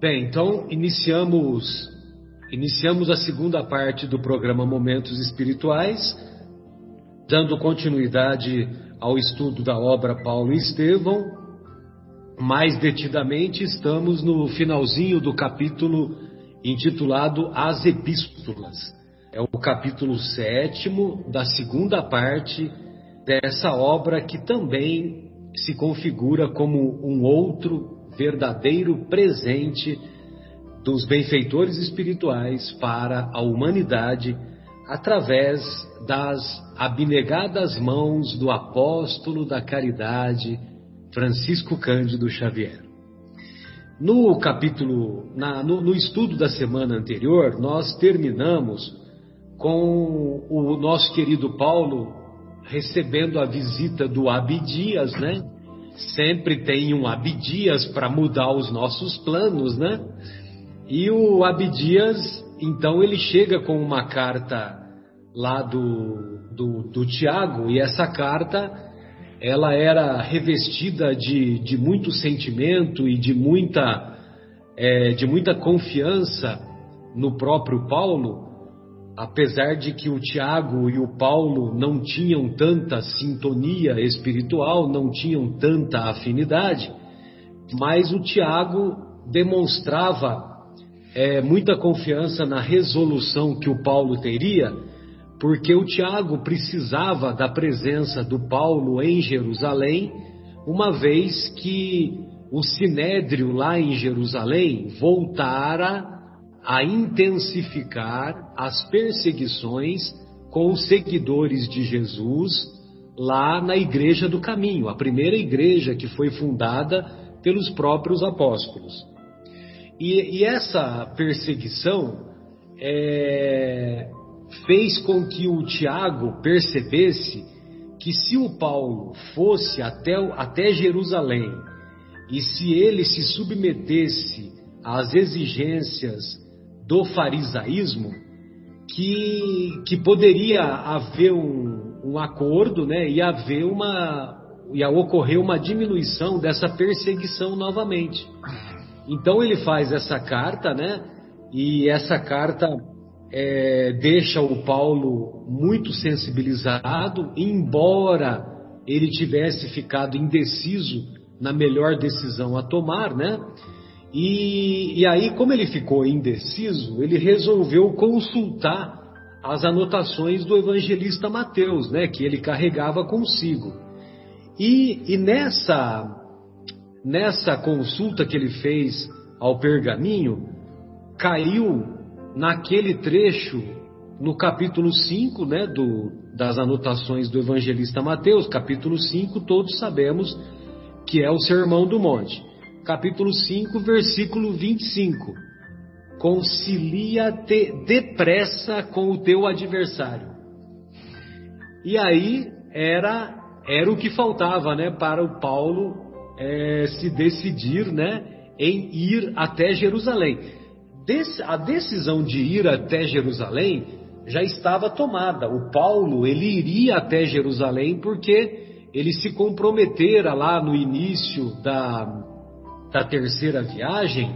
Bem, então iniciamos iniciamos a segunda parte do programa Momentos Espirituais, dando continuidade ao estudo da obra Paulo e Estevão. Mais detidamente, estamos no finalzinho do capítulo intitulado As Epístolas. É o capítulo sétimo da segunda parte dessa obra que também se configura como um outro verdadeiro presente dos benfeitores espirituais para a humanidade através das abnegadas mãos do apóstolo da caridade Francisco Cândido Xavier. No capítulo, na, no, no estudo da semana anterior, nós terminamos com o nosso querido Paulo recebendo a visita do Abdias, né? Sempre tem um Abdias para mudar os nossos planos, né? E o Abdias, então, ele chega com uma carta lá do, do, do Tiago, e essa carta ela era revestida de, de muito sentimento e de muita, é, de muita confiança no próprio Paulo, apesar de que o Tiago e o Paulo não tinham tanta sintonia espiritual, não tinham tanta afinidade, mas o Tiago demonstrava é, muita confiança na resolução que o Paulo teria, porque o Tiago precisava da presença do Paulo em Jerusalém, uma vez que o sinédrio lá em Jerusalém voltara a intensificar as perseguições com os seguidores de Jesus lá na Igreja do Caminho, a primeira igreja que foi fundada pelos próprios apóstolos. E, e essa perseguição é, fez com que o Tiago percebesse que se o Paulo fosse até, até Jerusalém e se ele se submetesse às exigências do farisaísmo que, que poderia haver um, um acordo, né, e haver uma ia ocorrer uma diminuição dessa perseguição novamente. Então ele faz essa carta, né? E essa carta é, deixa o Paulo muito sensibilizado, embora ele tivesse ficado indeciso na melhor decisão a tomar, né? E, e aí, como ele ficou indeciso, ele resolveu consultar as anotações do evangelista Mateus, né, que ele carregava consigo. E, e nessa, nessa consulta que ele fez ao pergaminho, caiu naquele trecho, no capítulo 5 né, do, das anotações do evangelista Mateus, capítulo 5, todos sabemos que é o Sermão do Monte capítulo 5, versículo 25. Concilia-te depressa com o teu adversário. E aí era era o que faltava, né, para o Paulo é, se decidir, né, em ir até Jerusalém. Des, a decisão de ir até Jerusalém já estava tomada. O Paulo ele iria até Jerusalém porque ele se comprometera lá no início da da terceira viagem,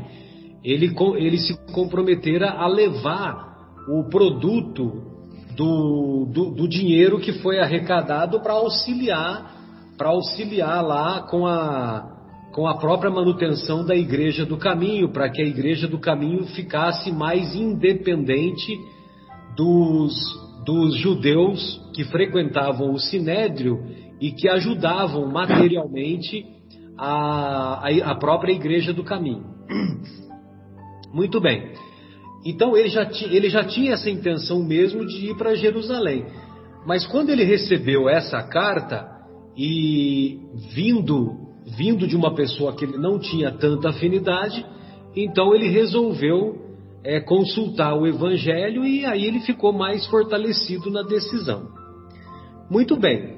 ele, ele se comprometera a levar o produto do, do, do dinheiro que foi arrecadado para auxiliar, para auxiliar lá com a, com a própria manutenção da Igreja do Caminho, para que a Igreja do Caminho ficasse mais independente dos, dos judeus que frequentavam o Sinédrio e que ajudavam materialmente a, a, própria Igreja do Caminho. Muito bem. Então ele já, ele já tinha essa intenção mesmo de ir para Jerusalém. Mas quando ele recebeu essa carta e vindo vindo de uma pessoa que ele não tinha tanta afinidade, então ele resolveu é, consultar o Evangelho e aí ele ficou mais fortalecido na decisão. Muito bem.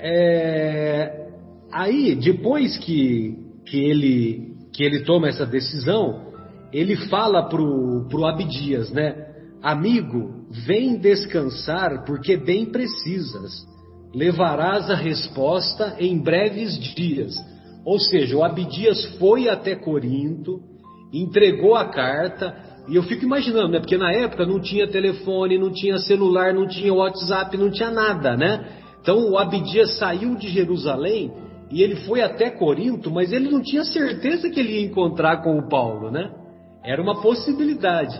É, Aí, depois que, que, ele, que ele toma essa decisão, ele fala pro, pro Abdias, né? Amigo, vem descansar porque bem precisas. Levarás a resposta em breves dias. Ou seja, o Abdias foi até Corinto entregou a carta, e eu fico imaginando, né? Porque na época não tinha telefone, não tinha celular, não tinha WhatsApp, não tinha nada, né? Então o Abdias saiu de Jerusalém e ele foi até Corinto, mas ele não tinha certeza que ele ia encontrar com o Paulo, né? Era uma possibilidade.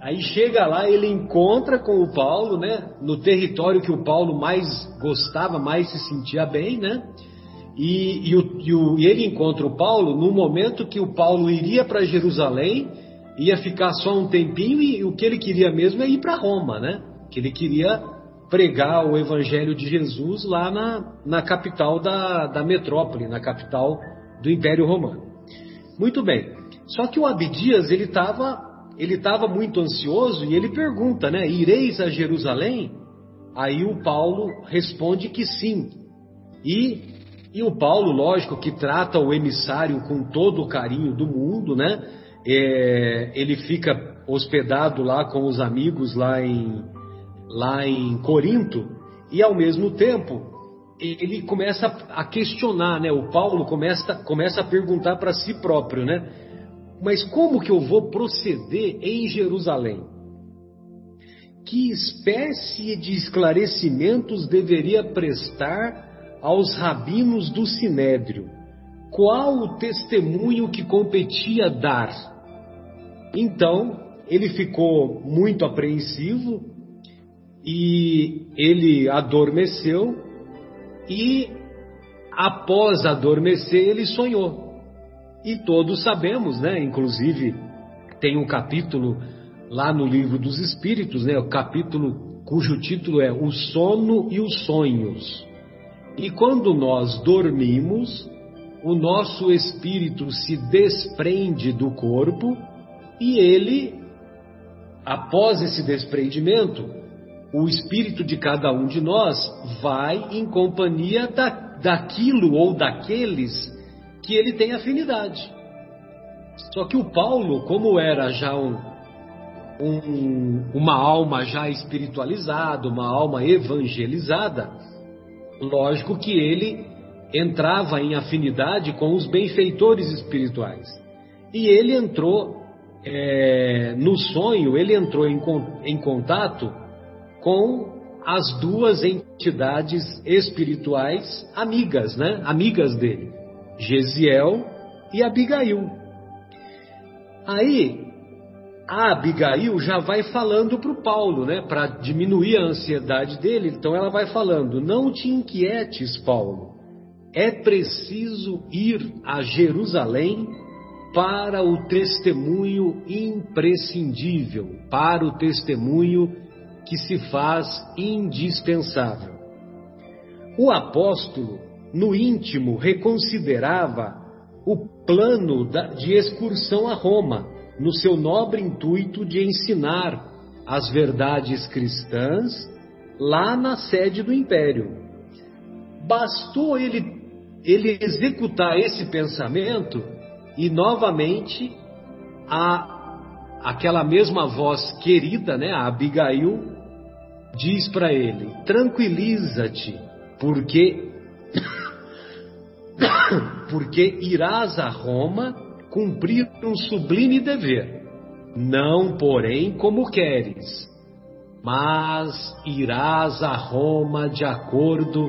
Aí chega lá, ele encontra com o Paulo, né? No território que o Paulo mais gostava, mais se sentia bem, né? E, e, o, e, o, e ele encontra o Paulo no momento que o Paulo iria para Jerusalém, ia ficar só um tempinho e o que ele queria mesmo é ir para Roma, né? Que ele queria pregar o Evangelho de Jesus lá na, na capital da, da metrópole, na capital do Império Romano. Muito bem. Só que o Abdias ele estava ele estava muito ansioso e ele pergunta, né? Ireis a Jerusalém? Aí o Paulo responde que sim. E, e o Paulo, lógico, que trata o emissário com todo o carinho do mundo, né? É, ele fica hospedado lá com os amigos lá em, lá em Corinto e ao mesmo tempo ele começa a questionar, né? O Paulo começa, começa a perguntar para si próprio, né? Mas como que eu vou proceder em Jerusalém? Que espécie de esclarecimentos deveria prestar aos rabinos do Sinédrio? Qual o testemunho que competia dar? Então, ele ficou muito apreensivo e ele adormeceu e após adormecer ele sonhou. E todos sabemos, né? Inclusive tem um capítulo lá no livro dos Espíritos, né? O capítulo cujo título é O Sono e os Sonhos. E quando nós dormimos, o nosso espírito se desprende do corpo e ele, após esse desprendimento, o espírito de cada um de nós vai em companhia da, daquilo ou daqueles que ele tem afinidade. Só que o Paulo, como era já um, um, uma alma já espiritualizada, uma alma evangelizada, lógico que ele entrava em afinidade com os benfeitores espirituais. E ele entrou é, no sonho, ele entrou em, em contato com as duas entidades espirituais amigas, né? Amigas dele. Gesiel e Abigail. Aí, a Abigail já vai falando para o Paulo, né, para diminuir a ansiedade dele. Então ela vai falando: Não te inquietes, Paulo. É preciso ir a Jerusalém para o testemunho imprescindível, para o testemunho que se faz indispensável. O apóstolo no íntimo, reconsiderava o plano de excursão a Roma, no seu nobre intuito de ensinar as verdades cristãs lá na sede do império. Bastou ele, ele executar esse pensamento e novamente a, aquela mesma voz querida, né, a Abigail, diz para ele: tranquiliza-te, porque porque irás a Roma cumprir um sublime dever, não, porém, como queres, mas irás a Roma de acordo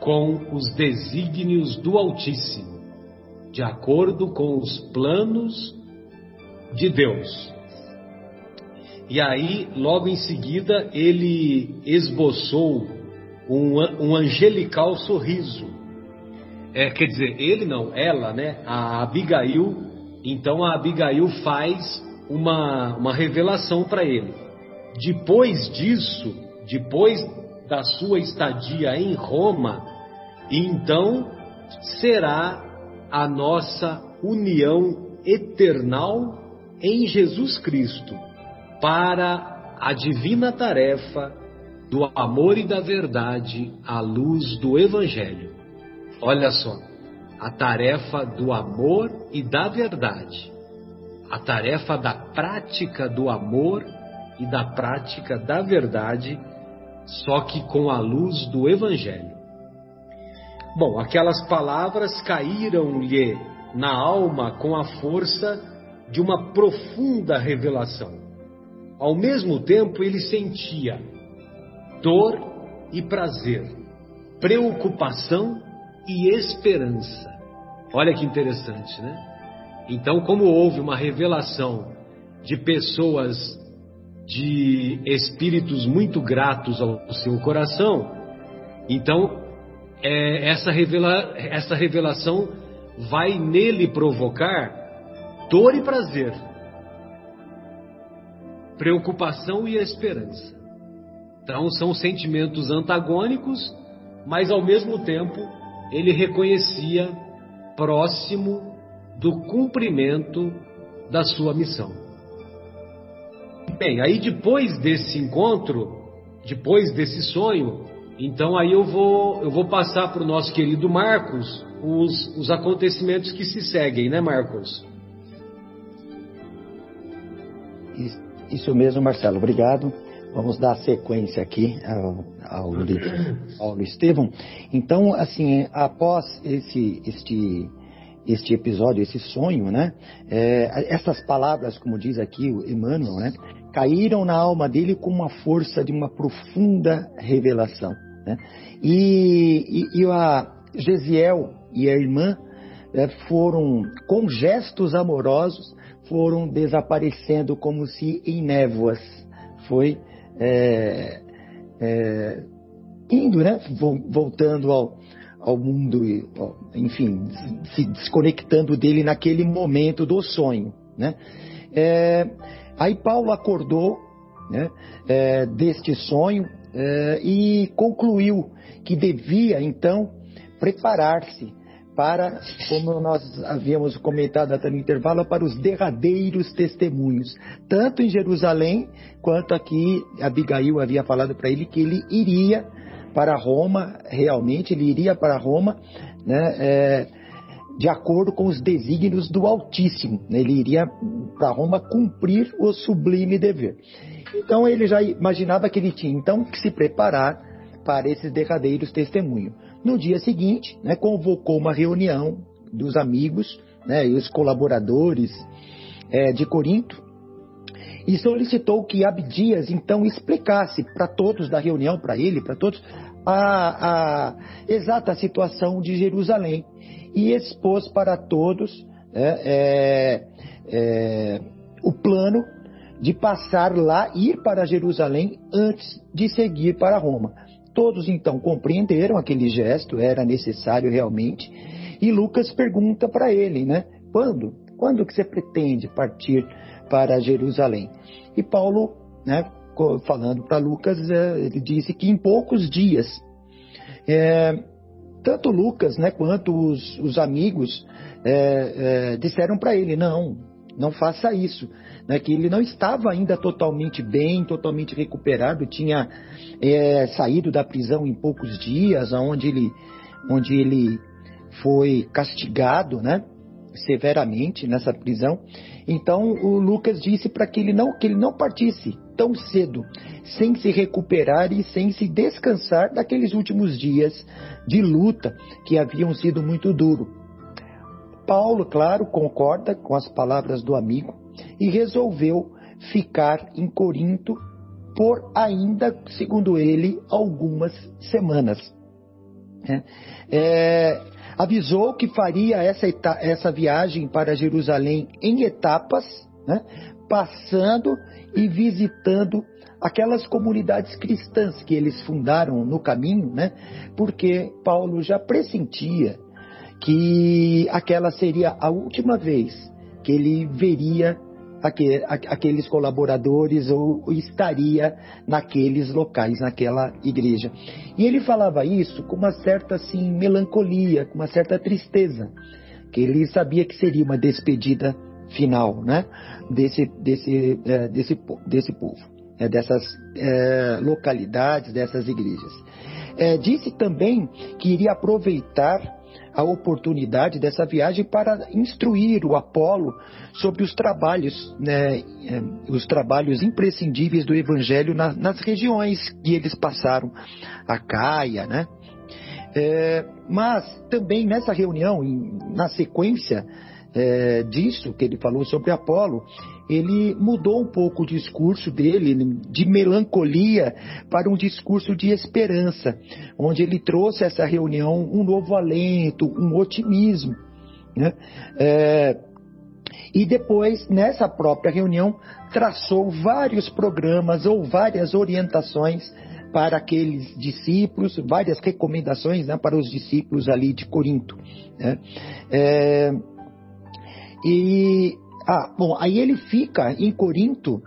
com os desígnios do Altíssimo, de acordo com os planos de Deus. E aí, logo em seguida, ele esboçou um, um angelical sorriso é, quer dizer, ele não, ela, né? A Abigail. Então a Abigail faz uma, uma revelação para ele. Depois disso, depois da sua estadia em Roma, então será a nossa união eternal em Jesus Cristo para a divina tarefa do amor e da verdade à luz do Evangelho. Olha só, a tarefa do amor e da verdade, a tarefa da prática do amor e da prática da verdade, só que com a luz do Evangelho. Bom, aquelas palavras caíram-lhe na alma com a força de uma profunda revelação. Ao mesmo tempo, ele sentia dor e prazer, preocupação e esperança. Olha que interessante, né? Então, como houve uma revelação de pessoas de espíritos muito gratos ao seu coração, então é, essa, revela, essa revelação vai nele provocar dor e prazer, preocupação e esperança. Então são sentimentos antagônicos, mas ao mesmo tempo ele reconhecia próximo do cumprimento da sua missão. Bem, aí depois desse encontro, depois desse sonho, então aí eu vou, eu vou passar para o nosso querido Marcos os, os acontecimentos que se seguem, né, Marcos? Isso mesmo, Marcelo. Obrigado. Vamos dar sequência aqui ao, ao livro Paulo Estevão. Então, assim, após esse, este, este episódio, esse sonho, né? É, essas palavras, como diz aqui o Emmanuel, né? Caíram na alma dele com uma força de uma profunda revelação. Né? E, e, e a Gesiel e a irmã é, foram, com gestos amorosos, foram desaparecendo como se em névoas. Foi é, é, indo, né? Voltando ao, ao mundo, enfim, se desconectando dele naquele momento do sonho, né? É, aí Paulo acordou, né? É, deste sonho é, e concluiu que devia então preparar-se para, como nós havíamos comentado até no intervalo, para os derradeiros testemunhos, tanto em Jerusalém quanto aqui Abigail havia falado para ele que ele iria para Roma, realmente ele iria para Roma, né, é, de acordo com os desígnios do Altíssimo, né, ele iria para Roma cumprir o sublime dever. Então ele já imaginava que ele tinha então que se preparar para esses derradeiros testemunhos. No dia seguinte, né, convocou uma reunião dos amigos né, e os colaboradores é, de Corinto e solicitou que Abdias então explicasse para todos da reunião, para ele, para todos, a, a, exata situação de Jerusalém e expôs para todos é, é, o plano de passar lá, ir para Jerusalém antes de seguir para Roma. Todos então compreenderam aquele gesto, era necessário realmente. E Lucas pergunta para ele, né? Quando? Quando que você pretende partir para Jerusalém? E Paulo, né, falando para Lucas, é, ele disse que em poucos dias. É, tanto Lucas, né, quanto os, os amigos é, é, disseram para ele, não, não faça isso né, que ele não estava ainda totalmente bem, totalmente recuperado, tinha é, saído da prisão em poucos dias, onde ele, onde ele foi castigado, né, severamente nessa prisão. Então o Lucas disse para que ele não que ele não partisse tão cedo, sem se recuperar e sem se descansar daqueles últimos dias de luta que haviam sido muito duros. Paulo, claro, concorda com as palavras do amigo e resolveu ficar em Corinto por ainda, segundo ele, algumas semanas. É, é, avisou que faria essa, essa viagem para Jerusalém em etapas, né, passando e visitando aquelas comunidades cristãs que eles fundaram no caminho, né, porque Paulo já pressentia que aquela seria a última vez que ele veria aqueles colaboradores ou estaria naqueles locais, naquela igreja. E ele falava isso com uma certa assim melancolia, com uma certa tristeza, que ele sabia que seria uma despedida final, né, desse desse é, desse desse povo, é, dessas é, localidades, dessas igrejas. Disse também que iria aproveitar a oportunidade dessa viagem para instruir o Apolo sobre os trabalhos, né, é, os trabalhos imprescindíveis do Evangelho na, nas regiões que eles passaram, a Caia, né? É, mas também nessa reunião, na sequência é, disso que ele falou sobre Apolo, ele mudou um pouco o discurso dele de melancolia para um discurso de esperança, onde ele trouxe essa reunião um novo alento, um otimismo. Né? É, e depois, nessa própria reunião, traçou vários programas ou várias orientações para aqueles discípulos, várias recomendações né, para os discípulos ali de Corinto. Né? É, e, ah, bom, aí ele fica em Corinto,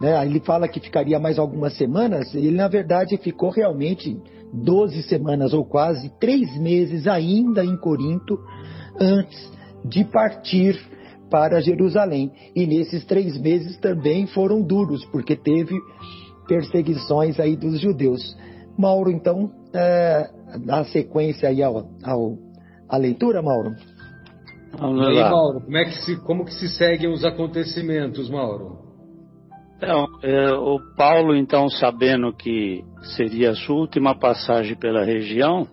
né, ele fala que ficaria mais algumas semanas, ele na verdade ficou realmente 12 semanas ou quase, três meses ainda em Corinto, antes de partir para Jerusalém. E nesses três meses também foram duros, porque teve perseguições aí dos judeus. Mauro, então, é, sequência aí ao, ao, à leitura, Mauro. Vamos aí, Mauro, como, é que se, como que se seguem os acontecimentos, Mauro? Então, é, o Paulo, então, sabendo que seria a sua última passagem pela região,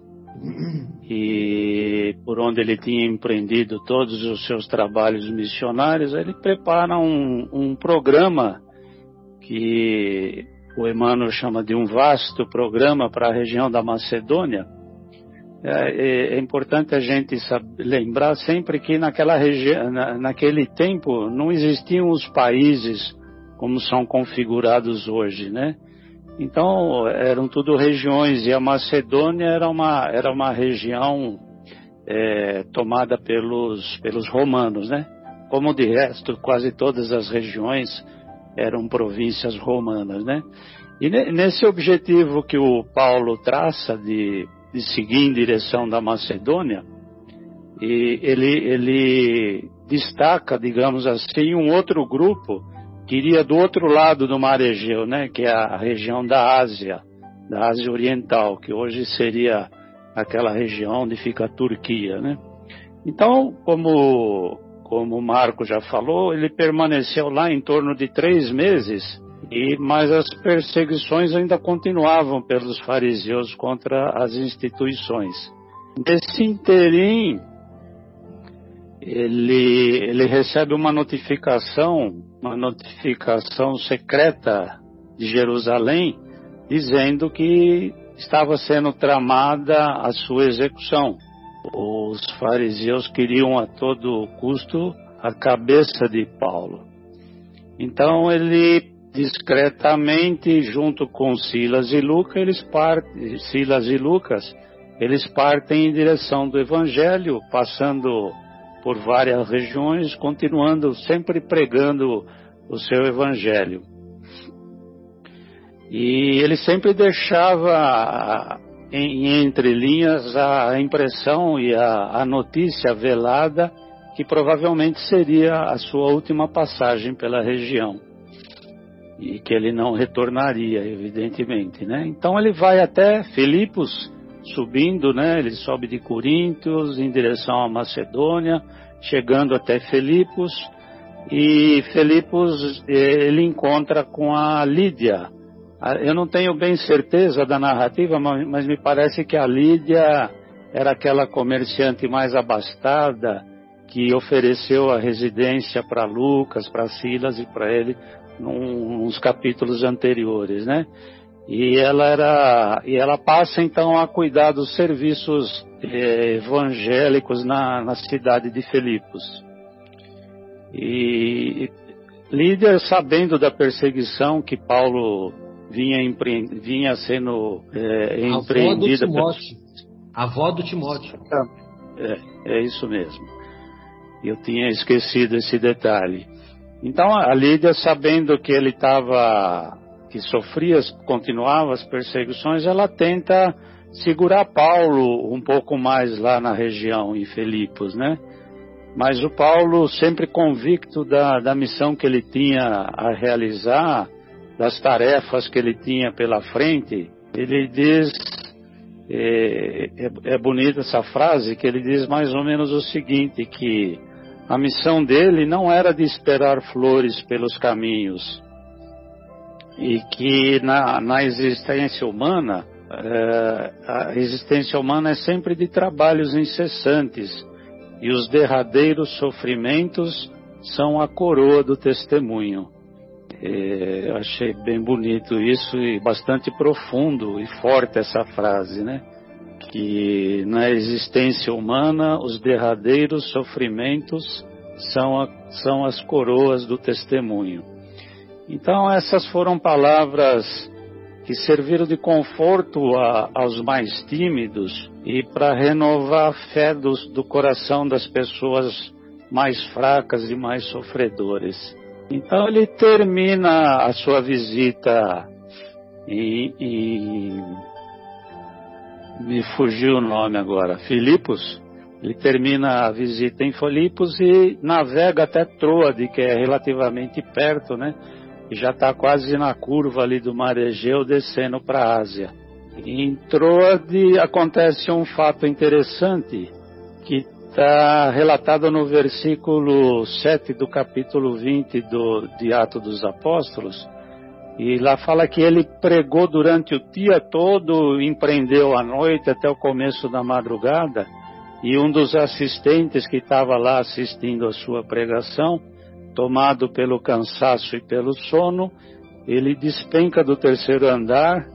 e por onde ele tinha empreendido todos os seus trabalhos missionários, ele prepara um, um programa que o Emmanuel chama de um vasto programa para a região da Macedônia. É, é, é importante a gente lembrar sempre que naquela região, na, naquele tempo, não existiam os países como são configurados hoje, né? Então eram tudo regiões e a Macedônia era uma era uma região é, tomada pelos pelos romanos, né? Como de resto quase todas as regiões eram províncias romanas, né? E nesse objetivo que o Paulo traça de, de seguir em direção da Macedônia, e ele, ele destaca, digamos assim, um outro grupo que iria do outro lado do Mar Egeu, né, que é a região da Ásia, da Ásia Oriental, que hoje seria aquela região onde fica a Turquia, né? Então, como como o Marco já falou, ele permaneceu lá em torno de três meses, e mas as perseguições ainda continuavam pelos fariseus contra as instituições. Nesse interim, ele, ele recebe uma notificação, uma notificação secreta de Jerusalém, dizendo que estava sendo tramada a sua execução os fariseus queriam a todo custo a cabeça de Paulo. Então ele discretamente, junto com Silas e Lucas, eles partem, Silas e Lucas, eles partem em direção do Evangelho, passando por várias regiões, continuando sempre pregando o seu Evangelho. E ele sempre deixava em, entre linhas a impressão e a, a notícia velada que provavelmente seria a sua última passagem pela região e que ele não retornaria, evidentemente, né? Então ele vai até Filipos, subindo, né? Ele sobe de Coríntios em direção à Macedônia, chegando até Filipos e Filipos eh, ele encontra com a Lídia, ah, eu não tenho bem certeza da narrativa, mas me parece que a Lídia era aquela comerciante mais abastada que ofereceu a residência para Lucas, para Silas e para ele num, nos capítulos anteriores, né? E ela era, e ela passa então a cuidar dos serviços eh, evangélicos na, na cidade de Filipos. E Lídia, sabendo da perseguição que Paulo vinha, empre... vinha sendo é, empreendida. Avó do Timóteo. Avó do Timóteo. É, é isso mesmo. Eu tinha esquecido esse detalhe. Então a Lídia, sabendo que ele estava, que sofria, continuava as perseguições, ela tenta segurar Paulo um pouco mais lá na região, em Filipos, né? Mas o Paulo, sempre convicto da, da missão que ele tinha a realizar, das tarefas que ele tinha pela frente, ele diz, é, é, é bonita essa frase, que ele diz mais ou menos o seguinte, que a missão dele não era de esperar flores pelos caminhos, e que na, na existência humana, é, a existência humana é sempre de trabalhos incessantes, e os derradeiros sofrimentos são a coroa do testemunho. É, achei bem bonito isso e bastante profundo e forte essa frase, né? Que na existência humana os derradeiros sofrimentos são, a, são as coroas do testemunho. Então essas foram palavras que serviram de conforto a, aos mais tímidos e para renovar a fé dos, do coração das pessoas mais fracas e mais sofredores. Então ele termina a sua visita e me fugiu o nome agora, Filipos. Ele termina a visita em Filipos e navega até Troade, que é relativamente perto, né? já está quase na curva ali do Mar Egeu, descendo para a Ásia. Em Troade acontece um fato interessante que está relatado no versículo 7 do capítulo 20 do, de Atos dos Apóstolos. E lá fala que ele pregou durante o dia todo, empreendeu à noite até o começo da madrugada, e um dos assistentes que estava lá assistindo a sua pregação tomado pelo cansaço e pelo sono, ele despenca do terceiro andar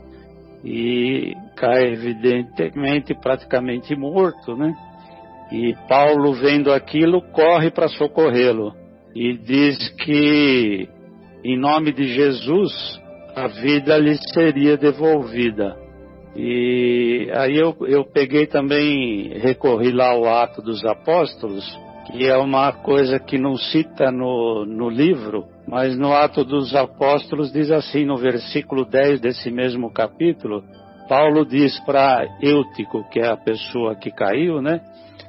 e cai evidentemente praticamente morto, né? E Paulo, vendo aquilo, corre para socorrê-lo e diz que, em nome de Jesus, a vida lhe seria devolvida. E aí eu, eu peguei também, recorri lá ao Ato dos Apóstolos, que é uma coisa que não cita no, no livro, mas no Ato dos Apóstolos diz assim, no versículo 10 desse mesmo capítulo, Paulo diz para Eutico, que é a pessoa que caiu, né?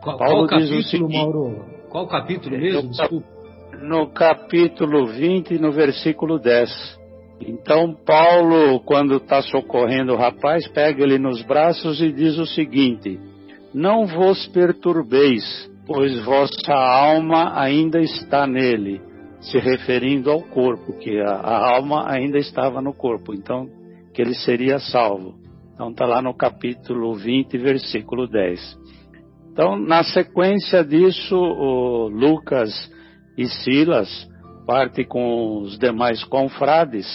Qual, Paulo qual diz capítulo, o seguinte, Mauro? Qual capítulo mesmo? No, Desculpa. No capítulo 20, no versículo 10. Então Paulo, quando está socorrendo o rapaz, pega ele nos braços e diz o seguinte: Não vos perturbeis, pois vossa alma ainda está nele, se referindo ao corpo, que a, a alma ainda estava no corpo, então que ele seria salvo. Então está lá no capítulo 20, versículo 10. Então, na sequência disso, Lucas e Silas parte com os demais confrades,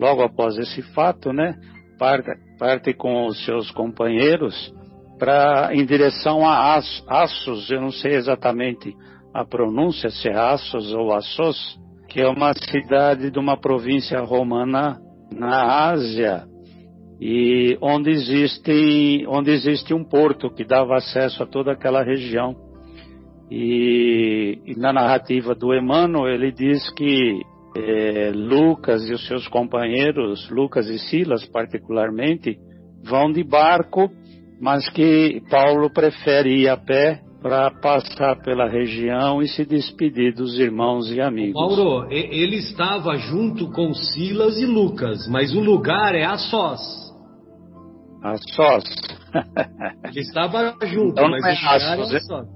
logo após esse fato, né? Parte, parte com os seus companheiros para em direção a Assos, eu não sei exatamente a pronúncia, se é Assos ou Assos, que é uma cidade de uma província romana na Ásia, e onde existe, onde existe um porto que dava acesso a toda aquela região. E, e na narrativa do Emmanuel, ele diz que é, Lucas e os seus companheiros, Lucas e Silas particularmente, vão de barco mas que Paulo prefere ir a pé para passar pela região e se despedir dos irmãos e amigos. Mauro, ele estava junto com Silas e Lucas, mas o lugar é a sós. A sós. ele estava junto, então mas é o lugar é a sós.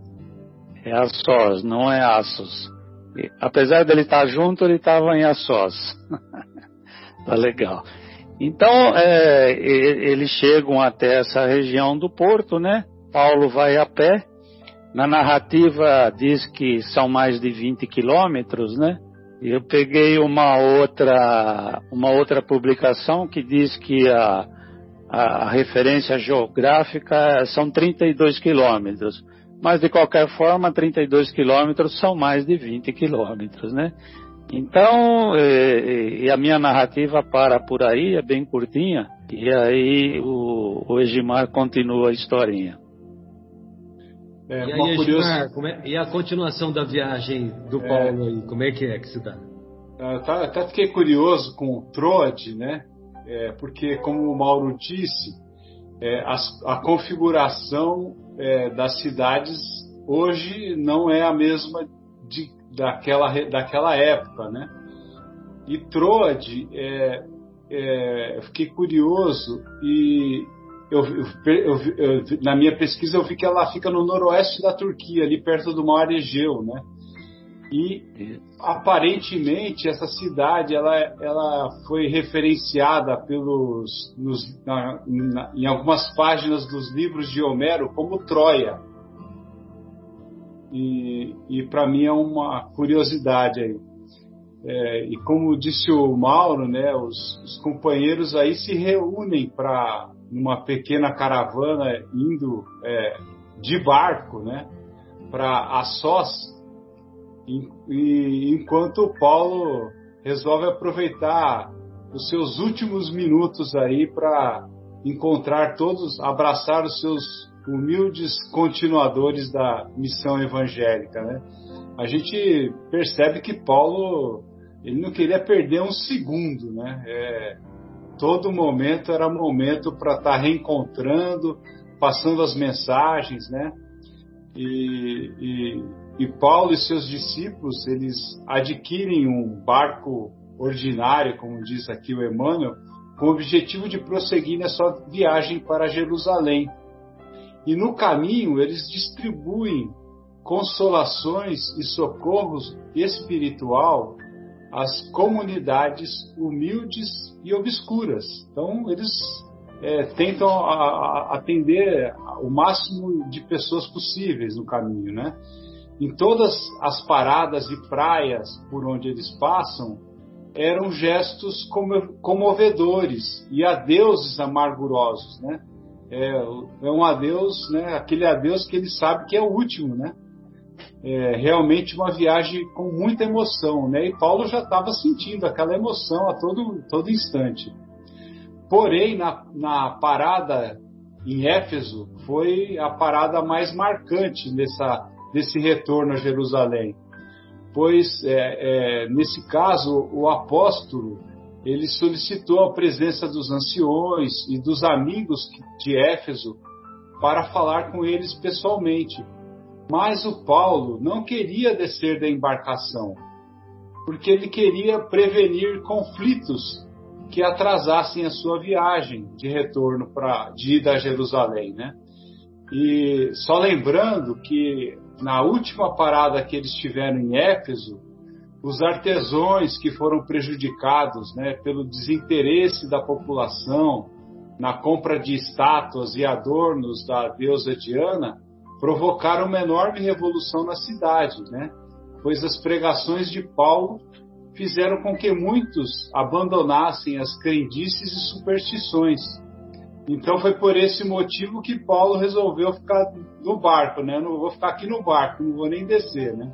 É a sós, não é Assos. Apesar dele estar junto, ele estava em Assos. tá legal. Então, é, eles chegam até essa região do porto, né? Paulo vai a pé. Na narrativa diz que são mais de 20 quilômetros, né? Eu peguei uma outra, uma outra publicação que diz que a, a referência geográfica são 32 quilômetros. Mas, de qualquer forma, 32 quilômetros são mais de 20 quilômetros, né? Então, e, e, a minha narrativa para por aí, é bem curtinha, e aí o, o Egimar continua a historinha. É, e aí, Egimar, é, e a continuação da viagem do é. Paulo aí, como é que é que se dá? Eu é, tá, até fiquei curioso com o Trode, né? É, porque, como o Mauro disse, é, a, a, configuração é, das cidades hoje não é a mesma de daquela, daquela época, né? E Troade, é, é, eu fiquei curioso e eu, eu, eu, na minha pesquisa eu vi que ela fica no noroeste da Turquia, ali perto do Mar Egeu, né? E aparentemente essa cidade ela, ela foi referenciada pelos nos, na, na, em algumas páginas dos livros de Homero como Troia. e, e para mim é uma curiosidade aí. É, e como disse o Mauro, né, os, os companheiros aí se reúnem para numa pequena caravana indo é, de barco, né, para Assós, e, enquanto Paulo resolve aproveitar os seus últimos minutos aí para encontrar todos, abraçar os seus humildes continuadores da missão evangélica, né? A gente percebe que Paulo ele não queria perder um segundo, né? É, todo momento era momento para estar tá reencontrando, passando as mensagens, né? E, e, e, Paulo e seus discípulos eles adquirem um barco ordinário, como diz aqui o Emmanuel, com o objetivo de prosseguir na sua viagem para Jerusalém. E no caminho eles distribuem consolações e socorros espiritual às comunidades humildes e obscuras. Então eles é, tentam a, a, atender o máximo de pessoas possíveis no caminho, né? Em todas as paradas e praias por onde eles passam, eram gestos comovedores e adeuses amargurosos, né? É, é um adeus, né? Aquele adeus que ele sabe que é o último, né? É realmente uma viagem com muita emoção, né? E Paulo já estava sentindo aquela emoção a todo, todo instante. Porém, na, na parada em Éfeso, foi a parada mais marcante nessa, desse retorno a Jerusalém pois é, é, nesse caso o apóstolo ele solicitou a presença dos anciões e dos amigos de Éfeso para falar com eles pessoalmente. Mas o Paulo não queria descer da embarcação, porque ele queria prevenir conflitos que atrasassem a sua viagem de retorno para de ida a Jerusalém, né? E só lembrando que na última parada que eles tiveram em Éfeso, os artesãos que foram prejudicados né, pelo desinteresse da população na compra de estátuas e adornos da deusa Diana provocaram uma enorme revolução na cidade, né? pois as pregações de Paulo fizeram com que muitos abandonassem as crendices e superstições então foi por esse motivo que Paulo resolveu ficar no barco, né? Não vou ficar aqui no barco, não vou nem descer, né?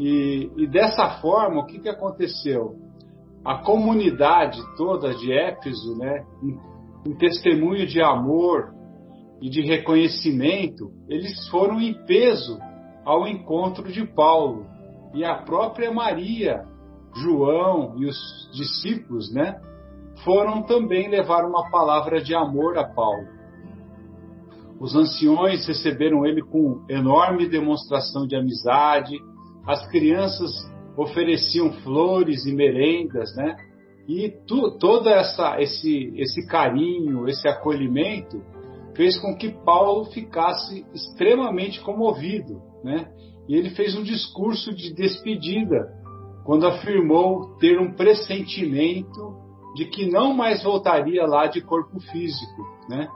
E, e dessa forma, o que, que aconteceu? A comunidade toda de Éfeso, né, em testemunho de amor e de reconhecimento, eles foram em peso ao encontro de Paulo. E a própria Maria, João e os discípulos, né, foram também levar uma palavra de amor a Paulo. Os anciões receberam ele com enorme demonstração de amizade, as crianças ofereciam flores e merendas, né? E tu, todo essa, esse, esse carinho, esse acolhimento fez com que Paulo ficasse extremamente comovido, né? E ele fez um discurso de despedida quando afirmou ter um pressentimento de que não mais voltaria lá de corpo físico, né?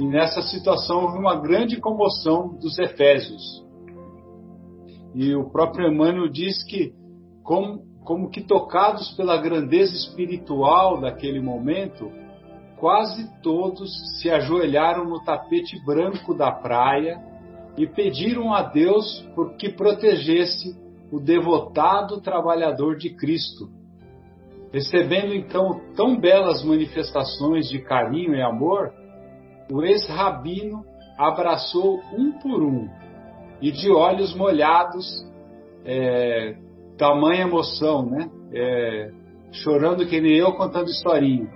E nessa situação houve uma grande comoção dos Efésios. E o próprio Emmanuel diz que, como, como que tocados pela grandeza espiritual daquele momento, quase todos se ajoelharam no tapete branco da praia e pediram a Deus por que protegesse o devotado trabalhador de Cristo Recebendo então tão belas manifestações de carinho e amor, o ex-rabino abraçou um por um e de olhos molhados, é, tamanha emoção, né? É, chorando que nem eu contando historinha.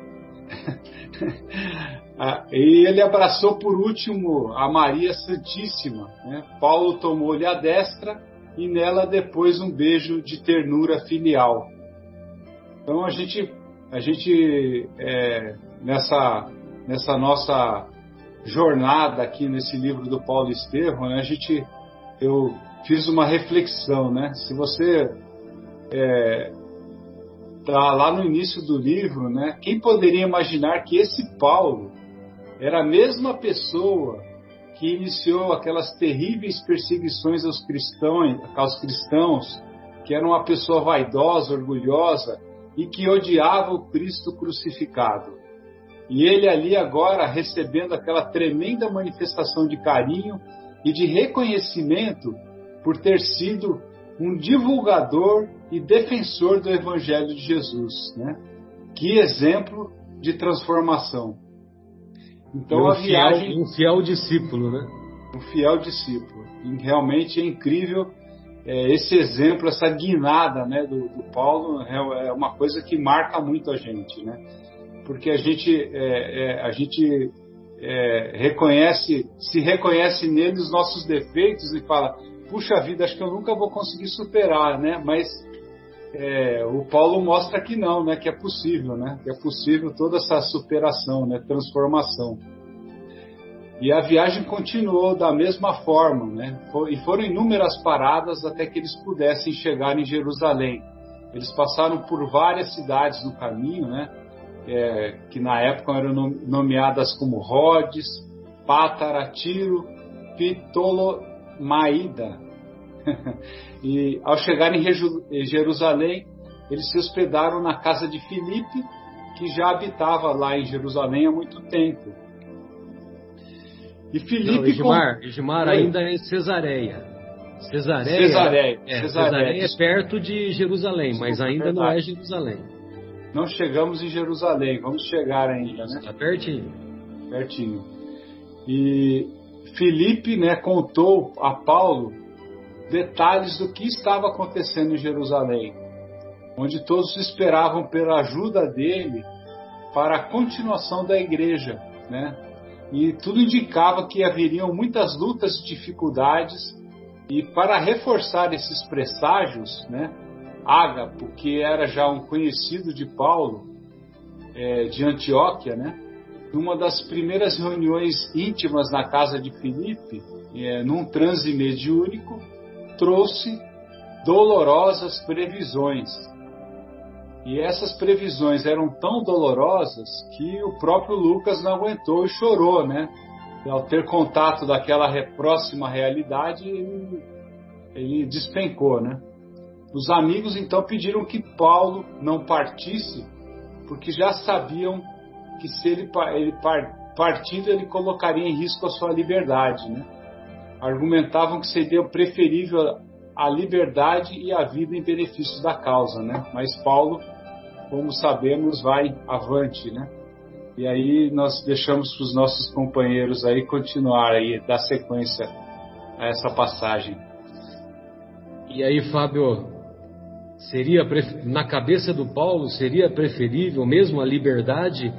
Ah, e ele abraçou por último a Maria Santíssima. Né? Paulo tomou-lhe a destra e nela depois um beijo de ternura filial. Então a gente, a gente é, nessa, nessa nossa jornada aqui nesse livro do Paulo Estevam, né, a gente, eu fiz uma reflexão, né? Se você é, tá lá no início do livro, né? Quem poderia imaginar que esse Paulo era a mesma pessoa que iniciou aquelas terríveis perseguições aos cristãos, aos cristãos, que era uma pessoa vaidosa, orgulhosa e que odiava o Cristo crucificado. E ele ali agora recebendo aquela tremenda manifestação de carinho e de reconhecimento por ter sido um divulgador e defensor do Evangelho de Jesus. Né? Que exemplo de transformação. Então um a viagem. Fiel, um fiel discípulo, né? Um fiel discípulo. E realmente é incrível é, esse exemplo, essa guinada né, do, do, Paulo, é, é uma coisa que marca muito a gente, né? Porque a gente, é, é a gente é, reconhece, se reconhece nele os nossos defeitos e fala, puxa vida, acho que eu nunca vou conseguir superar, né? Mas é, o Paulo mostra que não, né? Que é possível, né? Que é possível toda essa superação, né? Transformação. E a viagem continuou da mesma forma, né? E foram inúmeras paradas até que eles pudessem chegar em Jerusalém. Eles passaram por várias cidades no caminho, né? É, que na época eram nomeadas como Rhodes, Pátara, Tiro, Ptolomaída, e ao chegar em Jerusalém, eles se hospedaram na casa de Filipe, que já habitava lá em Jerusalém há muito tempo. E Filipe. Não, Egimar, com... Egimar ainda é em Cesareia. Cesareia, Cesareia, é, Cesareia é perto de Jerusalém, Desculpa, mas ainda verdade. não é Jerusalém. Não chegamos em Jerusalém, vamos chegar ainda, né? Está pertinho. Pertinho. E Filipe, né, contou a Paulo detalhes do que estava acontecendo em Jerusalém, onde todos esperavam pela ajuda dele para a continuação da igreja, né? E tudo indicava que haveriam muitas lutas e dificuldades, e para reforçar esses presságios, né? Ágapo, que era já um conhecido de Paulo, é, de Antioquia, né? Numa das primeiras reuniões íntimas na casa de Filipe, é, num transe mediúnico, trouxe dolorosas previsões. E essas previsões eram tão dolorosas que o próprio Lucas não aguentou e chorou, né? E ao ter contato daquela próxima realidade, ele, ele despencou, né? Os amigos então pediram que Paulo não partisse, porque já sabiam que se ele, ele ele colocaria em risco a sua liberdade, né? argumentavam que seria preferível a liberdade e a vida em benefício da causa, né? Mas Paulo, como sabemos, vai avante, né? E aí nós deixamos para os nossos companheiros aí continuar aí, dar sequência a essa passagem. E aí, Fábio, seria na cabeça do Paulo seria preferível mesmo a liberdade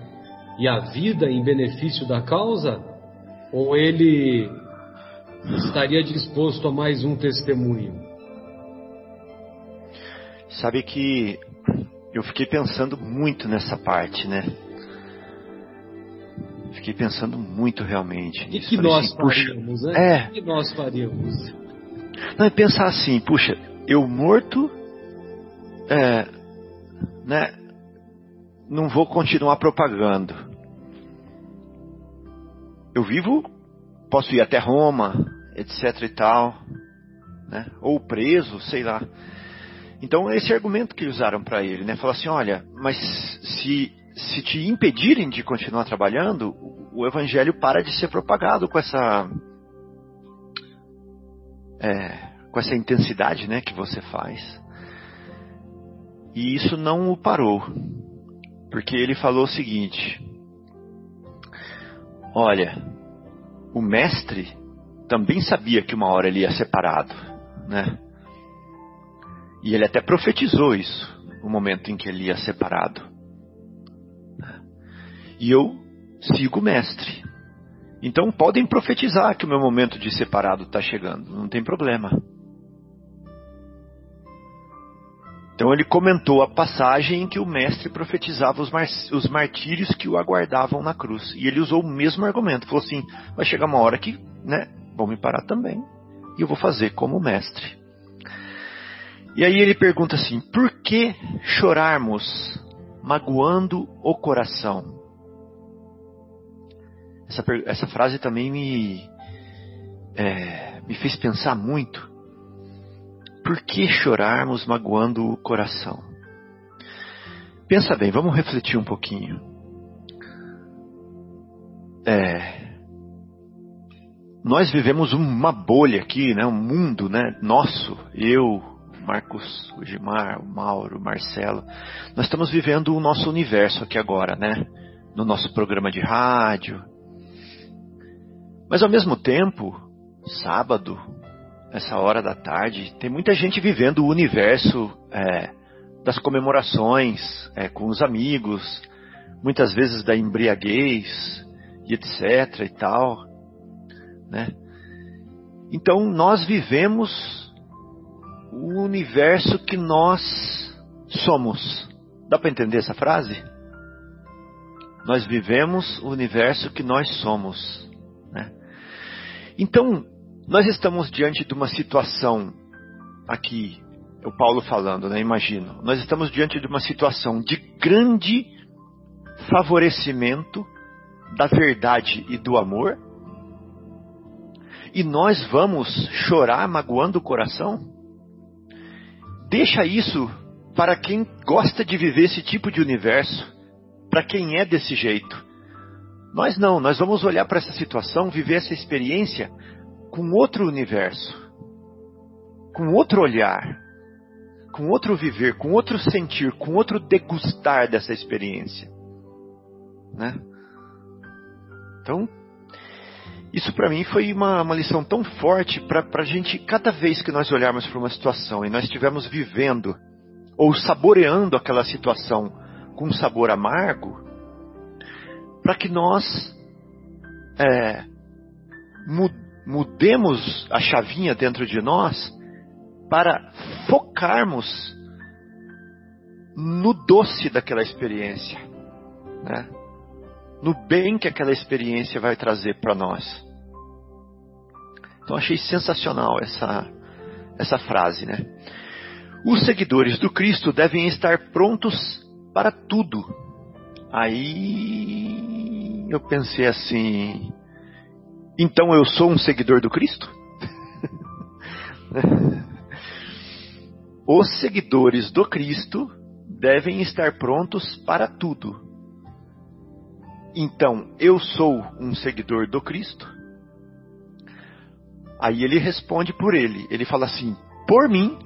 e a vida em benefício da causa? Ou ele estaria disposto a mais um testemunho? Sabe que eu fiquei pensando muito nessa parte, né? Fiquei pensando muito realmente. E que Falei nós assim, faríamos, puxa, né? É. O que nós faríamos? Não, é pensar assim, puxa, eu morto, é, né? Não vou continuar propagando. Eu vivo, posso ir até Roma, etc e tal, né? ou preso, sei lá. Então, esse argumento que usaram para ele, né? Falar assim, olha, mas se, se te impedirem de continuar trabalhando, o evangelho para de ser propagado com essa é, com essa intensidade, né, que você faz. E isso não o parou, porque ele falou o seguinte: Olha, o mestre também sabia que uma hora ele ia ser parado, né? E ele até profetizou isso, o momento em que ele ia ser parado. E eu sigo o mestre. Então podem profetizar que o meu momento de separado está chegando, não tem problema. Então ele comentou a passagem em que o mestre profetizava os, mar os martírios que o aguardavam na cruz. E ele usou o mesmo argumento. Falou assim: vai chegar uma hora que né, vão me parar também. E eu vou fazer como mestre. E aí ele pergunta assim: por que chorarmos magoando o coração? Essa, essa frase também me, é, me fez pensar muito. Por que chorarmos magoando o coração? Pensa bem, vamos refletir um pouquinho. É, nós vivemos uma bolha aqui, né, um mundo né, nosso, eu, Marcos, o Gimar, o Mauro, o Marcelo. Nós estamos vivendo o nosso universo aqui agora, né? No nosso programa de rádio. Mas ao mesmo tempo, sábado, essa hora da tarde, tem muita gente vivendo o universo é, das comemorações é, com os amigos, muitas vezes da embriaguez e etc e tal, né? Então nós vivemos o universo que nós somos. Dá para entender essa frase? Nós vivemos o universo que nós somos. Né? Então, nós estamos diante de uma situação aqui, o Paulo falando, né? Imagino. Nós estamos diante de uma situação de grande favorecimento da verdade e do amor. E nós vamos chorar magoando o coração? Deixa isso para quem gosta de viver esse tipo de universo, para quem é desse jeito. Nós não, nós vamos olhar para essa situação, viver essa experiência com outro universo, com outro olhar, com outro viver, com outro sentir, com outro degustar dessa experiência. Né? Então, isso para mim foi uma, uma, lição tão forte para a gente, cada vez que nós olharmos para uma situação e nós estivermos vivendo ou saboreando aquela situação com um sabor amargo, para que nós é, mudemos a chavinha dentro de nós para focarmos no doce daquela experiência, né? No bem que aquela experiência vai trazer para nós. Então achei sensacional essa, essa frase, né? Os seguidores do Cristo devem estar prontos para tudo. Aí eu pensei assim, então eu sou um seguidor do Cristo? Os seguidores do Cristo devem estar prontos para tudo. Então, eu sou um seguidor do Cristo? Aí ele responde por ele. Ele fala assim: Por mim,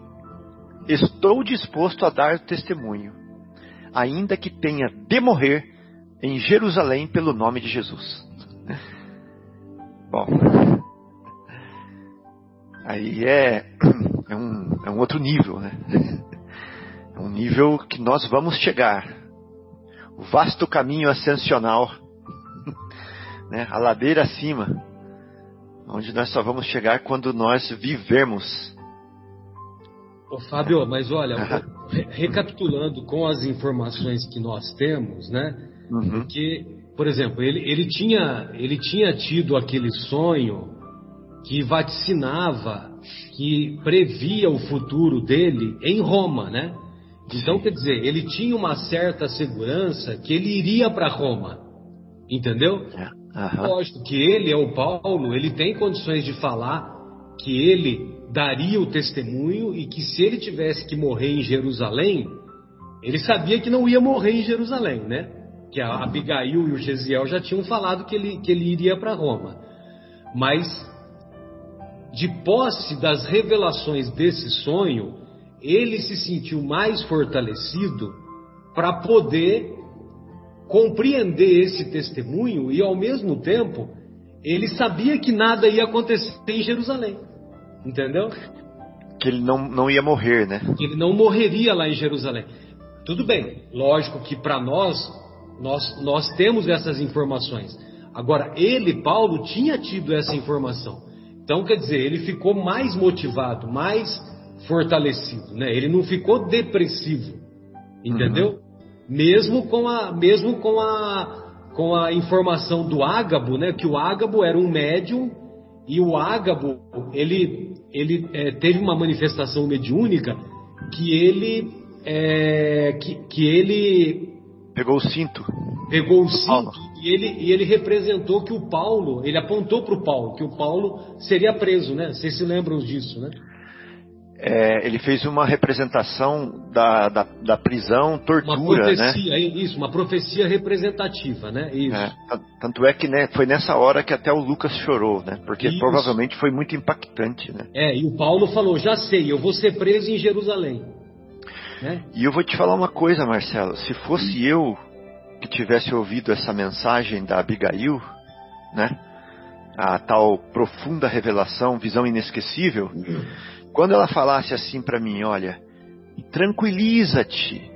estou disposto a dar testemunho, ainda que tenha de morrer em Jerusalém pelo nome de Jesus. Bom, aí é, é, um, é um outro nível, né? É um nível que nós vamos chegar. O vasto caminho ascensional né, a ladeira acima, onde nós só vamos chegar quando nós vivermos. Ô, Fábio, mas olha, recapitulando com as informações que nós temos, né? Uhum. Que, por exemplo, ele, ele, tinha, ele tinha tido aquele sonho que vaticinava, que previa o futuro dele em Roma, né? Então, quer dizer, ele tinha uma certa segurança que ele iria para Roma, entendeu? É. Uhum. Lógico que ele é o Paulo, ele tem condições de falar que ele daria o testemunho e que se ele tivesse que morrer em Jerusalém, ele sabia que não ia morrer em Jerusalém, né? Que a Abigail e o Gesiel já tinham falado que ele, que ele iria para Roma. Mas, de posse das revelações desse sonho, ele se sentiu mais fortalecido para poder compreender esse testemunho e, ao mesmo tempo, ele sabia que nada ia acontecer em Jerusalém. Entendeu? Que ele não, não ia morrer, né? Que ele não morreria lá em Jerusalém. Tudo bem, lógico que para nós, nós, nós temos essas informações. Agora, ele, Paulo, tinha tido essa informação. Então, quer dizer, ele ficou mais motivado, mais fortalecido, né? Ele não ficou depressivo, entendeu? Uhum mesmo com a, mesmo com a, com a informação do Ágabo, né, que o Ágabo era um médium e o Ágabo ele, ele é, teve uma manifestação mediúnica que ele é, que, que ele pegou o cinto, pegou o cinto E ele, e ele representou que o Paulo, ele apontou para o Paulo, que o Paulo seria preso, né? Vocês se lembram disso, né? É, ele fez uma representação da, da, da prisão, tortura, uma né? profecia, né? Isso, uma profecia representativa, né? Isso. É, tanto é que né, foi nessa hora que até o Lucas chorou, né? Porque isso. provavelmente foi muito impactante, né? É, e o Paulo falou, já sei, eu vou ser preso em Jerusalém. Né? E eu vou te falar uma coisa, Marcelo, se fosse eu que tivesse ouvido essa mensagem da Abigail, né? A tal profunda revelação, visão inesquecível, quando ela falasse assim para mim, olha, tranquiliza-te,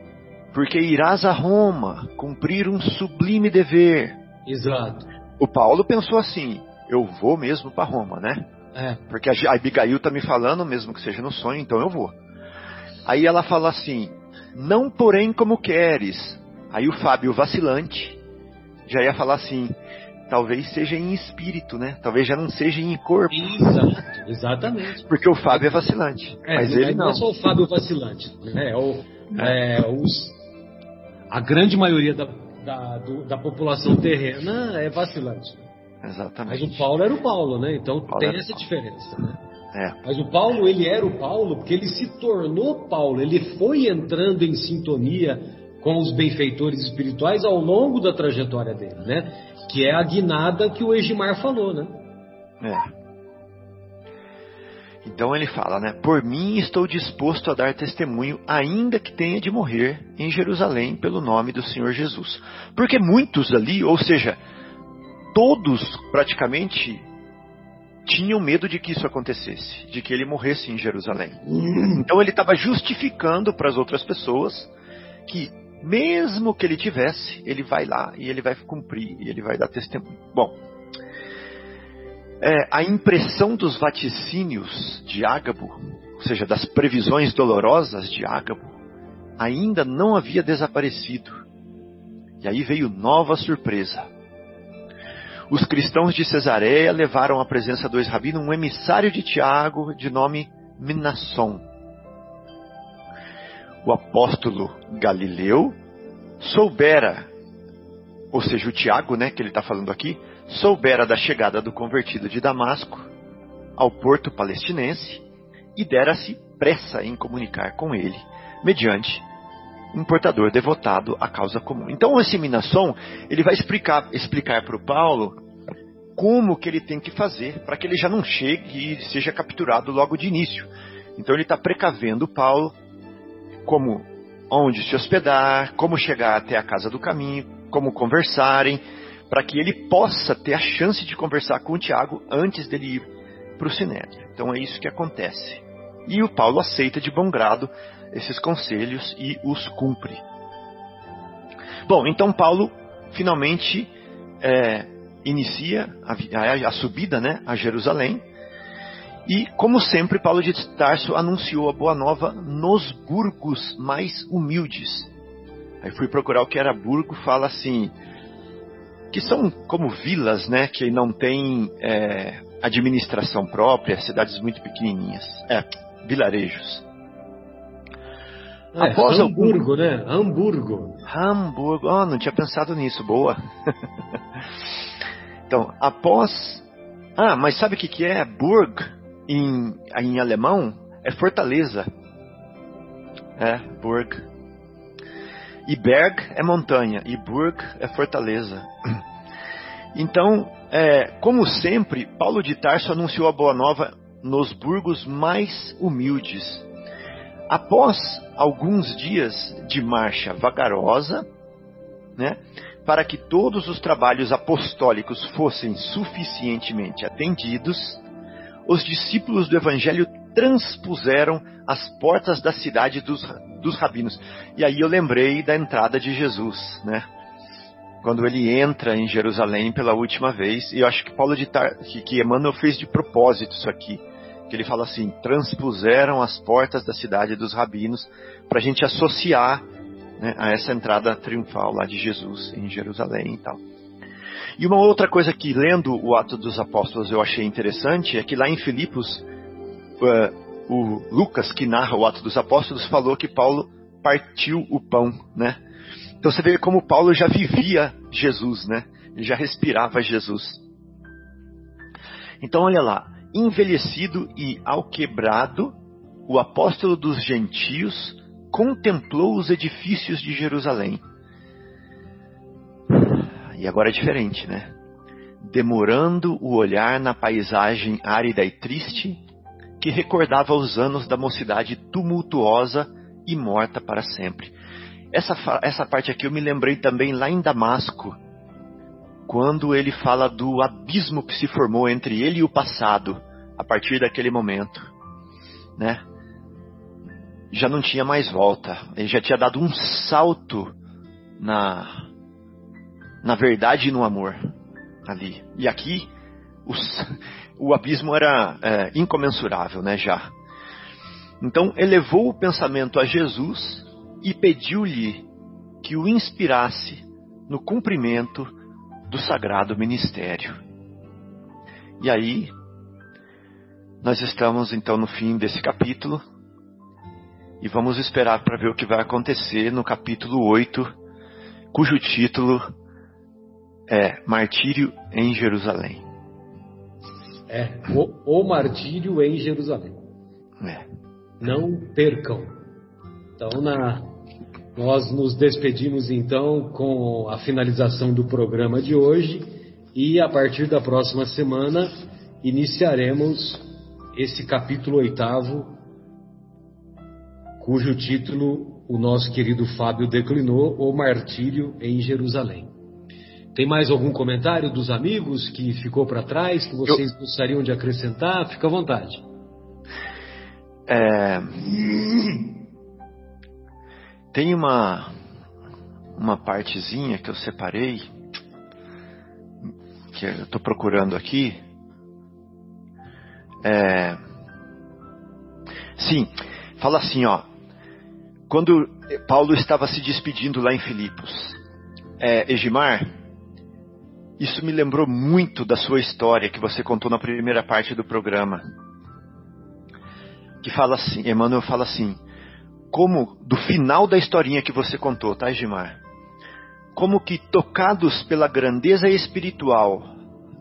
porque irás a Roma cumprir um sublime dever. Exato. O Paulo pensou assim, eu vou mesmo para Roma, né? É. Porque a Abigail tá me falando, mesmo que seja no sonho, então eu vou. Aí ela fala assim, não porém como queres. Aí o Fábio vacilante já ia falar assim, talvez seja em espírito, né? Talvez já não seja em corpo. Exato, exatamente. Porque o Fábio é vacilante. É, mas ele não. Não é só o Fábio vacilante, né? É o, é. Os, a grande maioria da, da, do, da população terrena é vacilante. Exatamente. Mas o Paulo era o Paulo, né? Então tem essa Paulo. diferença, né? É. Mas o Paulo, ele era o Paulo porque ele se tornou Paulo, ele foi entrando em sintonia com os benfeitores espirituais ao longo da trajetória dele, né? Que é a guinada que o Egimar falou, né? É. Então ele fala, né? Por mim estou disposto a dar testemunho, ainda que tenha de morrer em Jerusalém pelo nome do Senhor Jesus. Porque muitos ali, ou seja, todos praticamente tinham medo de que isso acontecesse, de que ele morresse em Jerusalém. Então ele estava justificando para as outras pessoas que mesmo que ele tivesse, ele vai lá e ele vai cumprir e ele vai dar testemunho. Bom, é, a impressão dos vaticínios de Ágabo, ou seja, das previsões dolorosas de Ágabo, ainda não havia desaparecido. E aí veio nova surpresa. Os cristãos de Cesareia levaram à presença do ex-rabino um emissário de Tiago de nome Minasson o apóstolo Galileu soubera, ou seja, o Tiago, né, que ele está falando aqui, soubera da chegada do convertido de Damasco ao porto palestinense e dera-se pressa em comunicar com ele, mediante um portador devotado à causa comum. Então, esse Minasson, ele vai explicar explicar para o Paulo como que ele tem que fazer para que ele já não chegue e seja capturado logo de início. Então, ele está precavendo Paulo como onde se hospedar, como chegar até a casa do caminho, como conversarem, para que ele possa ter a chance de conversar com o Tiago antes dele ir para o Sinédrio. Então é isso que acontece. E o Paulo aceita de bom grado esses conselhos e os cumpre. Bom, então Paulo finalmente é, inicia a, a, a subida né, a Jerusalém e, como sempre, Paulo de Tarso anunciou a boa nova nos burgos mais humildes. Aí fui procurar o que era burgo, fala assim, que são como vilas, né, que não têm é, administração própria, cidades muito pequenininhas, é, vilarejos. É, Após Hamburgo, algum... né? Hamburgo. Hamburgo, oh, não tinha pensado nisso, boa. então, após... Ah, mas sabe o que, que é Burg? Em, em alemão é fortaleza. É, Burg. E Berg é montanha, e Burg é fortaleza. Então, é, como sempre, Paulo de Tarso anunciou a boa nova nos burgos mais humildes. Após alguns dias de marcha vagarosa, né, para que todos os trabalhos apostólicos fossem suficientemente atendidos, os discípulos do Evangelho transpuseram as portas da cidade dos, dos rabinos. E aí eu lembrei da entrada de Jesus, né? Quando ele entra em Jerusalém pela última vez, e eu acho que Paulo de Tar, que, que Emmanuel fez de propósito isso aqui, que ele fala assim, transpuseram as portas da cidade dos rabinos, para a gente associar né, a essa entrada triunfal lá de Jesus em Jerusalém e tal. E uma outra coisa que, lendo o Ato dos Apóstolos, eu achei interessante é que lá em Filipos, uh, o Lucas, que narra o Ato dos Apóstolos, falou que Paulo partiu o pão, né? Então você vê como Paulo já vivia Jesus, né? Ele já respirava Jesus. Então, olha lá, envelhecido e alquebrado, o apóstolo dos gentios contemplou os edifícios de Jerusalém. E agora é diferente, né? Demorando o olhar na paisagem árida e triste, que recordava os anos da mocidade tumultuosa e morta para sempre. Essa, essa parte aqui eu me lembrei também lá em Damasco, quando ele fala do abismo que se formou entre ele e o passado, a partir daquele momento, né? Já não tinha mais volta. Ele já tinha dado um salto na na verdade e no amor ali. E aqui os, o abismo era é, incomensurável, né? Já. Então elevou o pensamento a Jesus e pediu-lhe que o inspirasse no cumprimento do sagrado ministério. E aí, nós estamos então no fim desse capítulo e vamos esperar para ver o que vai acontecer no capítulo 8, cujo título é Martírio em Jerusalém. É, o, o martírio em Jerusalém. É. Não percam. Então, na, nós nos despedimos então com a finalização do programa de hoje e a partir da próxima semana iniciaremos esse capítulo oitavo, cujo título o nosso querido Fábio declinou, O Martírio em Jerusalém. Tem mais algum comentário dos amigos que ficou para trás, que vocês Eu... gostariam de acrescentar? Fica à vontade. É... Tem uma uma partezinha que eu separei que eu estou procurando aqui. É... Sim, fala assim, ó. Quando Paulo estava se despedindo lá em Filipos, é, Egimar, isso me lembrou muito da sua história que você contou na primeira parte do programa. Que fala assim, Emmanuel fala assim: como do final da historinha que você contou, tá, Gimar? Como que tocados pela grandeza espiritual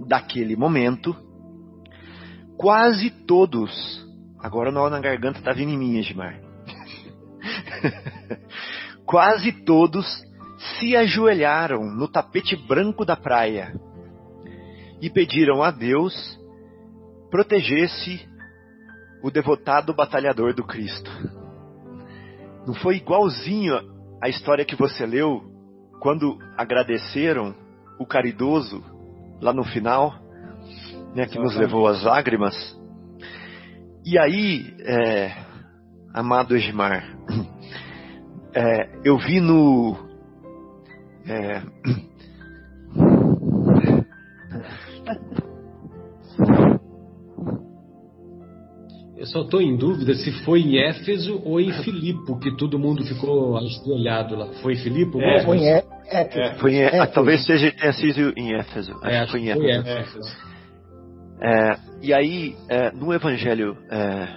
daquele momento, quase todos, agora o nó na garganta tá vindo em mim, Gimar. quase todos se ajoelharam no tapete branco da praia e pediram a Deus protegesse o devotado batalhador do Cristo. Não foi igualzinho a história que você leu quando agradeceram o caridoso lá no final, né, que nos levou às lágrimas. E aí, é, amado Egmar, é, eu vi no. É, Eu só estou em dúvida se foi em Éfeso ou em Filipo, que todo mundo ficou ajoelhado lá. Foi em Filipo? É, foi em Éfeso. É. Foi em, Éfeso. Ah, talvez seja, tenha sido em Éfeso. É, acho, que foi em Éfeso. Éfeso. É, e aí, é, no Evangelho é,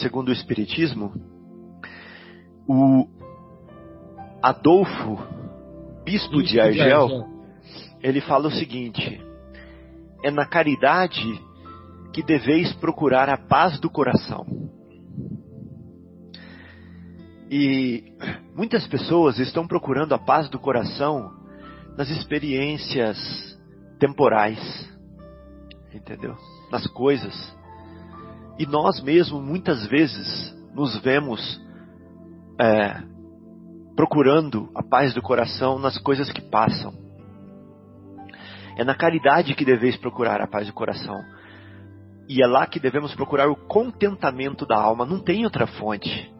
segundo o Espiritismo, o Adolfo, bispo, bispo de Argel, de Argel, ele fala o seguinte: é na caridade que deveis procurar a paz do coração. E muitas pessoas estão procurando a paz do coração nas experiências temporais, entendeu? Nas coisas. E nós mesmos, muitas vezes, nos vemos é, procurando a paz do coração nas coisas que passam. É na caridade que deveis procurar a paz do coração. E é lá que devemos procurar o contentamento da alma, não tem outra fonte.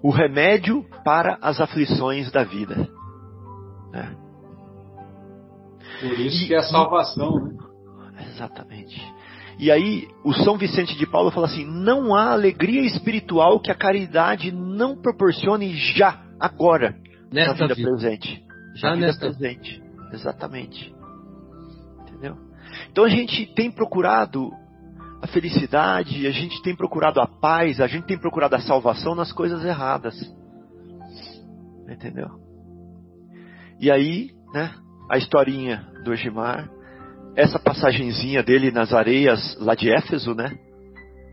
O remédio para as aflições da vida. É. Por isso e, que é a salvação, né? Exatamente. E aí, o São Vicente de Paulo fala assim: não há alegria espiritual que a caridade não proporcione já, agora, nesta na vida, vida. presente. Já na nesta vida presente. Exatamente. Entendeu? Então a gente tem procurado a felicidade, a gente tem procurado a paz, a gente tem procurado a salvação nas coisas erradas. Entendeu? E aí, né, a historinha do Egimar, essa passagenzinha dele nas areias lá de Éfeso, né?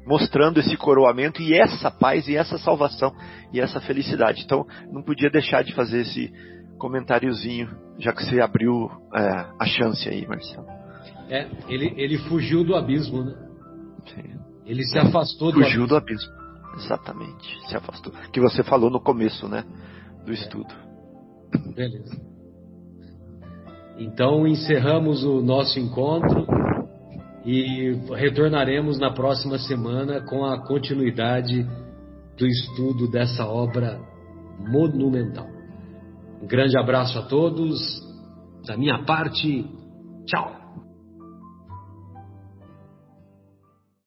Mostrando esse coroamento e essa paz e essa salvação e essa felicidade. Então, não podia deixar de fazer esse comentáriozinho, já que você abriu é, a chance aí, Marcelo. É, ele, ele fugiu do abismo, né? Sim. Ele se afastou do Fugiu abismo. do abismo. Exatamente, se afastou. Que você falou no começo, né? Do estudo. Beleza. Então encerramos o nosso encontro e retornaremos na próxima semana com a continuidade do estudo dessa obra monumental. Um grande abraço a todos. Da minha parte, tchau.